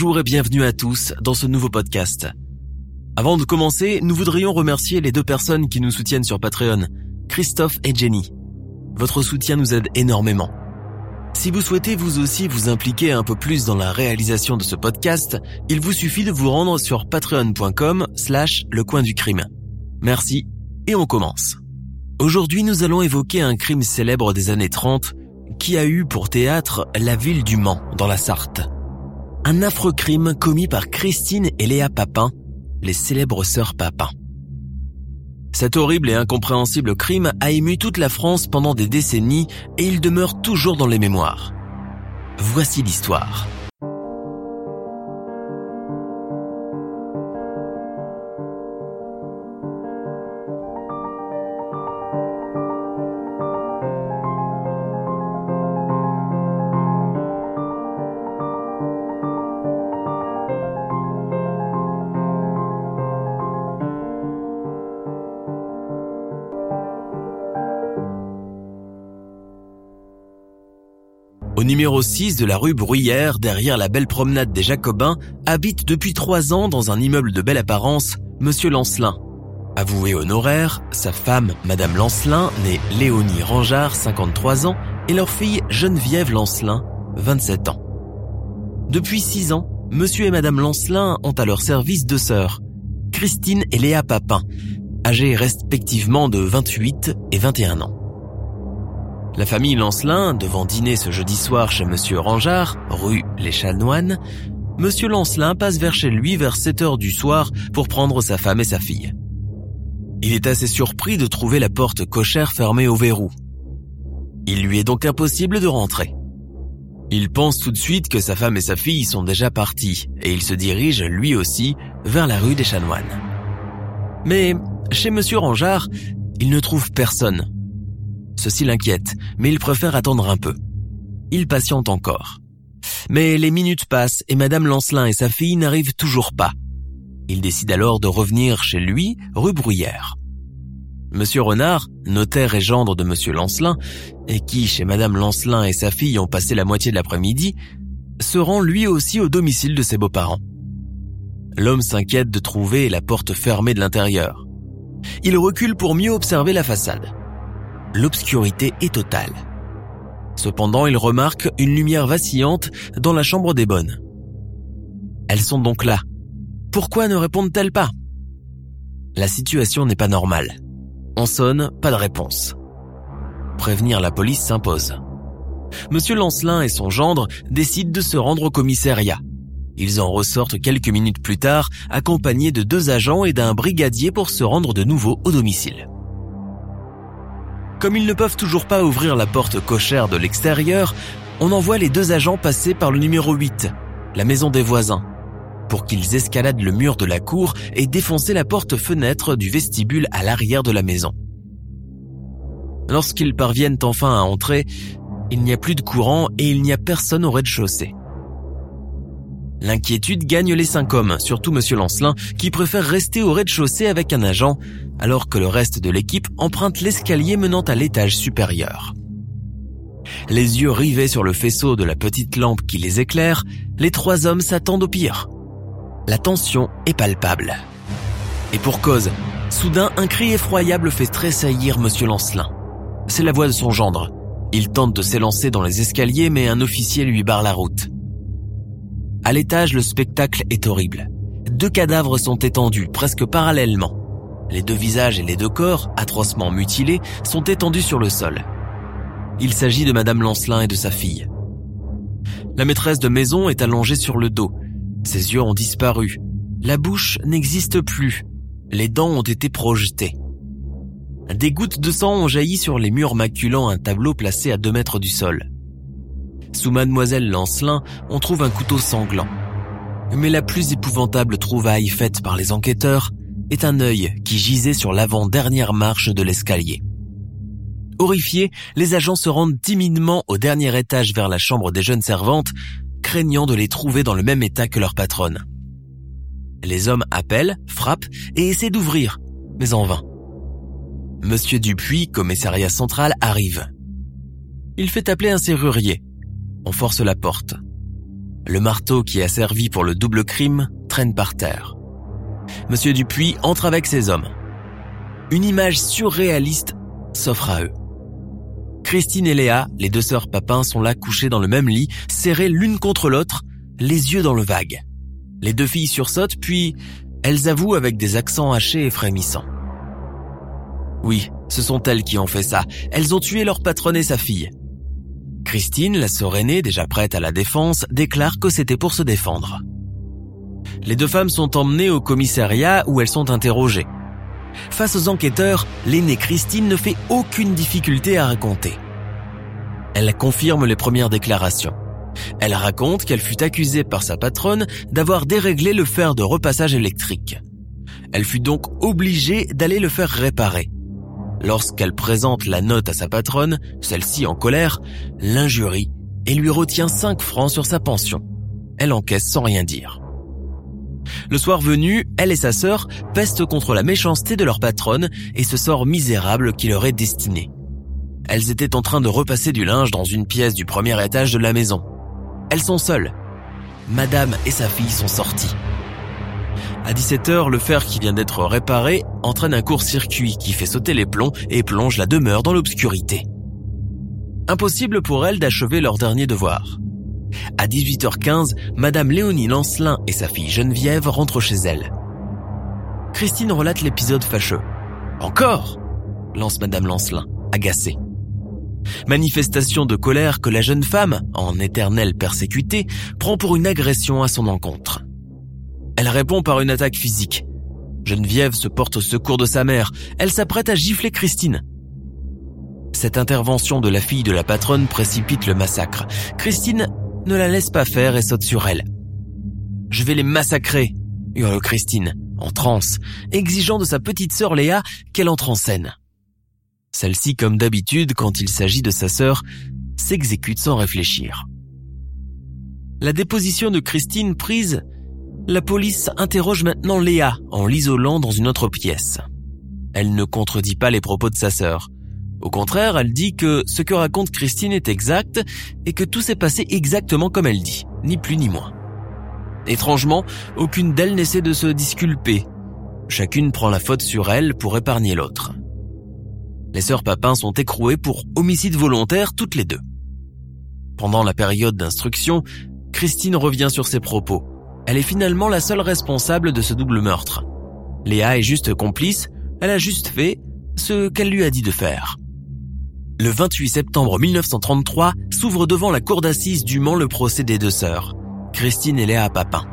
Bonjour et bienvenue à tous dans ce nouveau podcast. Avant de commencer, nous voudrions remercier les deux personnes qui nous soutiennent sur Patreon, Christophe et Jenny. Votre soutien nous aide énormément. Si vous souhaitez vous aussi vous impliquer un peu plus dans la réalisation de ce podcast, il vous suffit de vous rendre sur patreon.com slash le coin du crime. Merci et on commence. Aujourd'hui nous allons évoquer un crime célèbre des années 30 qui a eu pour théâtre la ville du Mans dans la Sarthe. Un affreux crime commis par Christine et Léa Papin, les célèbres sœurs Papin. Cet horrible et incompréhensible crime a ému toute la France pendant des décennies et il demeure toujours dans les mémoires. Voici l'histoire. Numéro 6 de la rue Bruyère, derrière la belle promenade des Jacobins, habite depuis trois ans dans un immeuble de belle apparence, Monsieur Lancelin. Avoué honoraire, sa femme, Madame Lancelin, née Léonie Rangeard, 53 ans, et leur fille Geneviève Lancelin, 27 ans. Depuis six ans, Monsieur et Madame Lancelin ont à leur service deux sœurs, Christine et Léa Papin, âgées respectivement de 28 et 21 ans. La famille Lancelin, devant dîner ce jeudi soir chez Monsieur Rangeard, rue Les Chanoines, Monsieur Lancelin passe vers chez lui vers 7 heures du soir pour prendre sa femme et sa fille. Il est assez surpris de trouver la porte cochère fermée au verrou. Il lui est donc impossible de rentrer. Il pense tout de suite que sa femme et sa fille sont déjà partis et il se dirige lui aussi vers la rue des Chanoines. Mais chez Monsieur Rangeard, il ne trouve personne Ceci l'inquiète, mais il préfère attendre un peu. Il patiente encore. Mais les minutes passent et Madame Lancelin et sa fille n'arrivent toujours pas. Il décide alors de revenir chez lui, rue Bruyère. Monsieur Renard, notaire et gendre de Monsieur Lancelin, et qui, chez Madame Lancelin et sa fille, ont passé la moitié de l'après-midi, se rend lui aussi au domicile de ses beaux-parents. L'homme s'inquiète de trouver la porte fermée de l'intérieur. Il recule pour mieux observer la façade l'obscurité est totale. Cependant, il remarque une lumière vacillante dans la chambre des bonnes. Elles sont donc là. Pourquoi ne répondent-elles pas? La situation n'est pas normale. On sonne, pas de réponse. Prévenir la police s'impose. Monsieur Lancelin et son gendre décident de se rendre au commissariat. Ils en ressortent quelques minutes plus tard, accompagnés de deux agents et d'un brigadier pour se rendre de nouveau au domicile. Comme ils ne peuvent toujours pas ouvrir la porte cochère de l'extérieur, on envoie les deux agents passer par le numéro 8, la maison des voisins, pour qu'ils escaladent le mur de la cour et défoncer la porte-fenêtre du vestibule à l'arrière de la maison. Lorsqu'ils parviennent enfin à entrer, il n'y a plus de courant et il n'y a personne au rez-de-chaussée. L'inquiétude gagne les cinq hommes, surtout Monsieur Lancelin, qui préfère rester au rez-de-chaussée avec un agent, alors que le reste de l'équipe emprunte l'escalier menant à l'étage supérieur. Les yeux rivés sur le faisceau de la petite lampe qui les éclaire, les trois hommes s'attendent au pire. La tension est palpable. Et pour cause, soudain un cri effroyable fait tressaillir Monsieur Lancelin. C'est la voix de son gendre. Il tente de s'élancer dans les escaliers mais un officier lui barre la route. À l'étage, le spectacle est horrible. Deux cadavres sont étendus, presque parallèlement. Les deux visages et les deux corps, atrocement mutilés, sont étendus sur le sol. Il s'agit de Madame Lancelin et de sa fille. La maîtresse de maison est allongée sur le dos. Ses yeux ont disparu. La bouche n'existe plus. Les dents ont été projetées. Des gouttes de sang ont jailli sur les murs maculant un tableau placé à deux mètres du sol. Sous mademoiselle Lancelin, on trouve un couteau sanglant. Mais la plus épouvantable trouvaille faite par les enquêteurs est un œil qui gisait sur l'avant-dernière marche de l'escalier. Horrifiés, les agents se rendent timidement au dernier étage vers la chambre des jeunes servantes, craignant de les trouver dans le même état que leur patronne. Les hommes appellent, frappent et essaient d'ouvrir, mais en vain. Monsieur Dupuis, commissariat central, arrive. Il fait appeler un serrurier. On force la porte. Le marteau qui a servi pour le double crime traîne par terre. Monsieur Dupuis entre avec ses hommes. Une image surréaliste s'offre à eux. Christine et Léa, les deux sœurs Papin, sont là couchées dans le même lit, serrées l'une contre l'autre, les yeux dans le vague. Les deux filles sursautent, puis elles avouent avec des accents hachés et frémissants. Oui, ce sont elles qui ont fait ça. Elles ont tué leur patronne et sa fille. Christine, la sœur aînée, déjà prête à la défense, déclare que c'était pour se défendre. Les deux femmes sont emmenées au commissariat où elles sont interrogées. Face aux enquêteurs, l'aînée Christine ne fait aucune difficulté à raconter. Elle confirme les premières déclarations. Elle raconte qu'elle fut accusée par sa patronne d'avoir déréglé le fer de repassage électrique. Elle fut donc obligée d'aller le faire réparer. Lorsqu'elle présente la note à sa patronne, celle-ci en colère, l'injurie et lui retient 5 francs sur sa pension. Elle encaisse sans rien dire. Le soir venu, elle et sa sœur pestent contre la méchanceté de leur patronne et ce sort misérable qui leur est destiné. Elles étaient en train de repasser du linge dans une pièce du premier étage de la maison. Elles sont seules. Madame et sa fille sont sorties. À 17h, le fer qui vient d'être réparé entraîne un court-circuit qui fait sauter les plombs et plonge la demeure dans l'obscurité. Impossible pour elles d'achever leur dernier devoir. À 18h15, Madame Léonie Lancelin et sa fille Geneviève rentrent chez elle. Christine relate l'épisode fâcheux. Encore lance Madame Lancelin, agacée. Manifestation de colère que la jeune femme, en éternelle persécutée, prend pour une agression à son encontre. Elle répond par une attaque physique. Geneviève se porte au secours de sa mère. Elle s'apprête à gifler Christine. Cette intervention de la fille de la patronne précipite le massacre. Christine ne la laisse pas faire et saute sur elle. Je vais les massacrer, hurle Christine, en transe, exigeant de sa petite sœur Léa qu'elle entre en scène. Celle-ci, comme d'habitude, quand il s'agit de sa sœur, s'exécute sans réfléchir. La déposition de Christine prise, la police interroge maintenant Léa en l'isolant dans une autre pièce. Elle ne contredit pas les propos de sa sœur. Au contraire, elle dit que ce que raconte Christine est exact et que tout s'est passé exactement comme elle dit, ni plus ni moins. Étrangement, aucune d'elles n'essaie de se disculper. Chacune prend la faute sur elle pour épargner l'autre. Les sœurs Papin sont écrouées pour homicide volontaire toutes les deux. Pendant la période d'instruction, Christine revient sur ses propos. Elle est finalement la seule responsable de ce double meurtre. Léa est juste complice, elle a juste fait ce qu'elle lui a dit de faire. Le 28 septembre 1933 s'ouvre devant la cour d'assises du Mans le procès des deux sœurs, Christine et Léa Papin.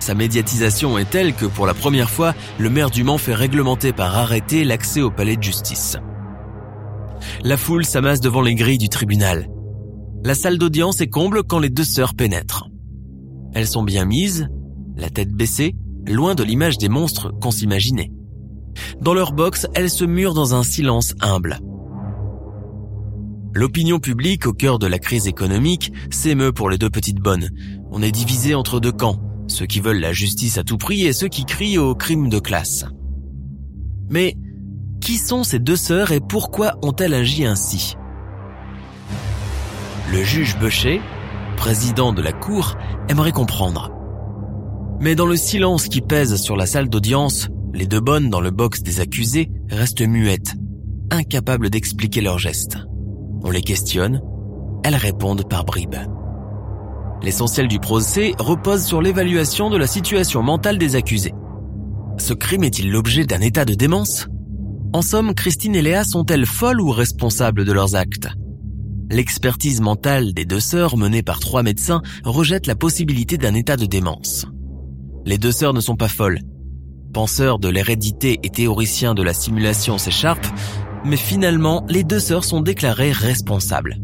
Sa médiatisation est telle que pour la première fois, le maire du Mans fait réglementer par arrêté l'accès au palais de justice. La foule s'amasse devant les grilles du tribunal. La salle d'audience est comble quand les deux sœurs pénètrent. Elles sont bien mises, la tête baissée, loin de l'image des monstres qu'on s'imaginait. Dans leur box, elles se murent dans un silence humble. L'opinion publique, au cœur de la crise économique, s'émeut pour les deux petites bonnes. On est divisé entre deux camps, ceux qui veulent la justice à tout prix et ceux qui crient au crime de classe. Mais qui sont ces deux sœurs et pourquoi ont-elles agi ainsi? Le juge Beuchet, président de la cour, aimerait comprendre. Mais dans le silence qui pèse sur la salle d'audience, les deux bonnes dans le box des accusés restent muettes, incapables d'expliquer leurs gestes. On les questionne, elles répondent par bribes. L'essentiel du procès repose sur l'évaluation de la situation mentale des accusés. Ce crime est-il l'objet d'un état de démence? En somme, Christine et Léa sont-elles folles ou responsables de leurs actes? L'expertise mentale des deux sœurs menée par trois médecins rejette la possibilité d'un état de démence. Les deux sœurs ne sont pas folles. Penseurs de l'hérédité et théoriciens de la simulation s'écharpent, mais finalement, les deux sœurs sont déclarées responsables.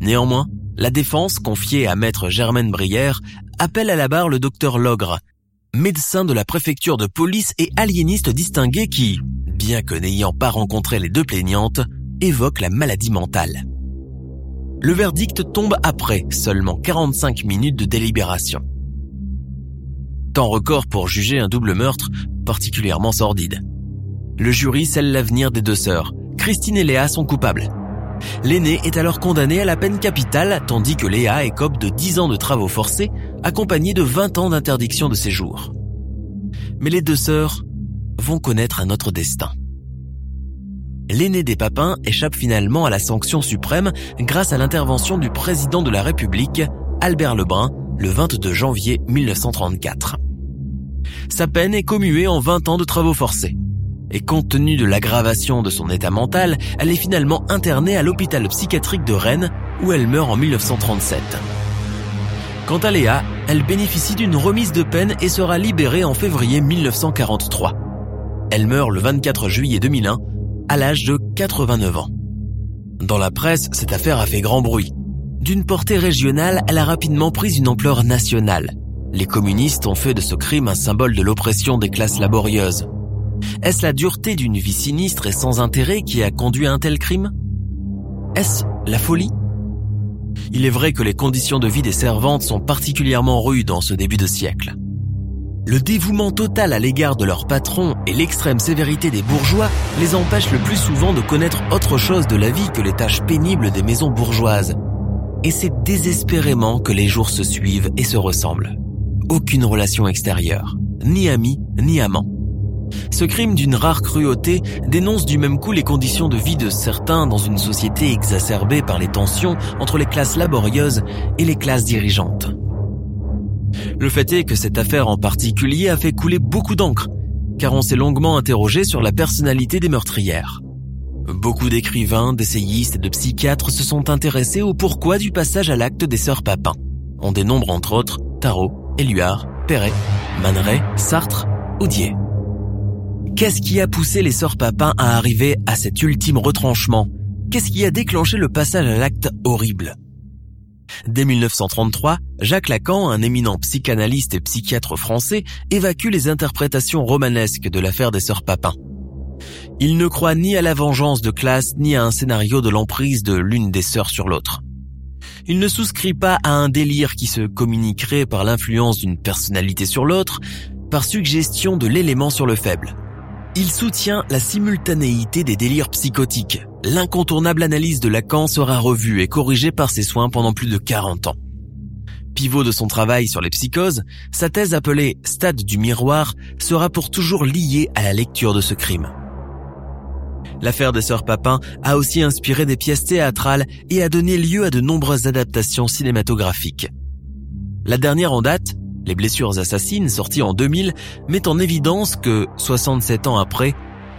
Néanmoins, la défense, confiée à maître Germaine Brière, appelle à la barre le docteur Logre, médecin de la préfecture de police et aliéniste distingué qui, bien que n'ayant pas rencontré les deux plaignantes, évoque la maladie mentale. Le verdict tombe après seulement 45 minutes de délibération. Temps record pour juger un double meurtre particulièrement sordide. Le jury scelle l'avenir des deux sœurs. Christine et Léa sont coupables. L'aînée est alors condamnée à la peine capitale, tandis que Léa écope de 10 ans de travaux forcés, accompagnée de 20 ans d'interdiction de séjour. Mais les deux sœurs vont connaître un autre destin. L'aîné des papins échappe finalement à la sanction suprême grâce à l'intervention du président de la République, Albert Lebrun, le 22 janvier 1934. Sa peine est commuée en 20 ans de travaux forcés et compte tenu de l'aggravation de son état mental, elle est finalement internée à l'hôpital psychiatrique de Rennes où elle meurt en 1937. Quant à Léa, elle bénéficie d'une remise de peine et sera libérée en février 1943. Elle meurt le 24 juillet 2001 à l'âge de 89 ans. Dans la presse, cette affaire a fait grand bruit. D'une portée régionale, elle a rapidement pris une ampleur nationale. Les communistes ont fait de ce crime un symbole de l'oppression des classes laborieuses. Est-ce la dureté d'une vie sinistre et sans intérêt qui a conduit à un tel crime? Est-ce la folie? Il est vrai que les conditions de vie des servantes sont particulièrement rudes en ce début de siècle. Le dévouement total à l'égard de leur patron et l'extrême sévérité des bourgeois les empêchent le plus souvent de connaître autre chose de la vie que les tâches pénibles des maisons bourgeoises. Et c'est désespérément que les jours se suivent et se ressemblent. Aucune relation extérieure, ni amis, ni amants. Ce crime d'une rare cruauté dénonce du même coup les conditions de vie de certains dans une société exacerbée par les tensions entre les classes laborieuses et les classes dirigeantes. Le fait est que cette affaire en particulier a fait couler beaucoup d'encre, car on s'est longuement interrogé sur la personnalité des meurtrières. Beaucoup d'écrivains, d'essayistes et de psychiatres se sont intéressés au pourquoi du passage à l'acte des sœurs Papin. On dénombre entre autres Tarot, Éluard, Perret, Maneret, Sartre, Audier. Qu'est-ce qui a poussé les sœurs Papin à arriver à cet ultime retranchement? Qu'est-ce qui a déclenché le passage à l'acte horrible? Dès 1933, Jacques Lacan, un éminent psychanalyste et psychiatre français, évacue les interprétations romanesques de l'affaire des sœurs Papin. Il ne croit ni à la vengeance de classe ni à un scénario de l'emprise de l'une des sœurs sur l'autre. Il ne souscrit pas à un délire qui se communiquerait par l'influence d'une personnalité sur l'autre, par suggestion de l'élément sur le faible. Il soutient la simultanéité des délires psychotiques. L'incontournable analyse de Lacan sera revue et corrigée par ses soins pendant plus de 40 ans. Pivot de son travail sur les psychoses, sa thèse appelée Stade du miroir sera pour toujours liée à la lecture de ce crime. L'affaire des sœurs Papin a aussi inspiré des pièces théâtrales et a donné lieu à de nombreuses adaptations cinématographiques. La dernière en date, les blessures assassines, sorties en 2000, met en évidence que, 67 ans après,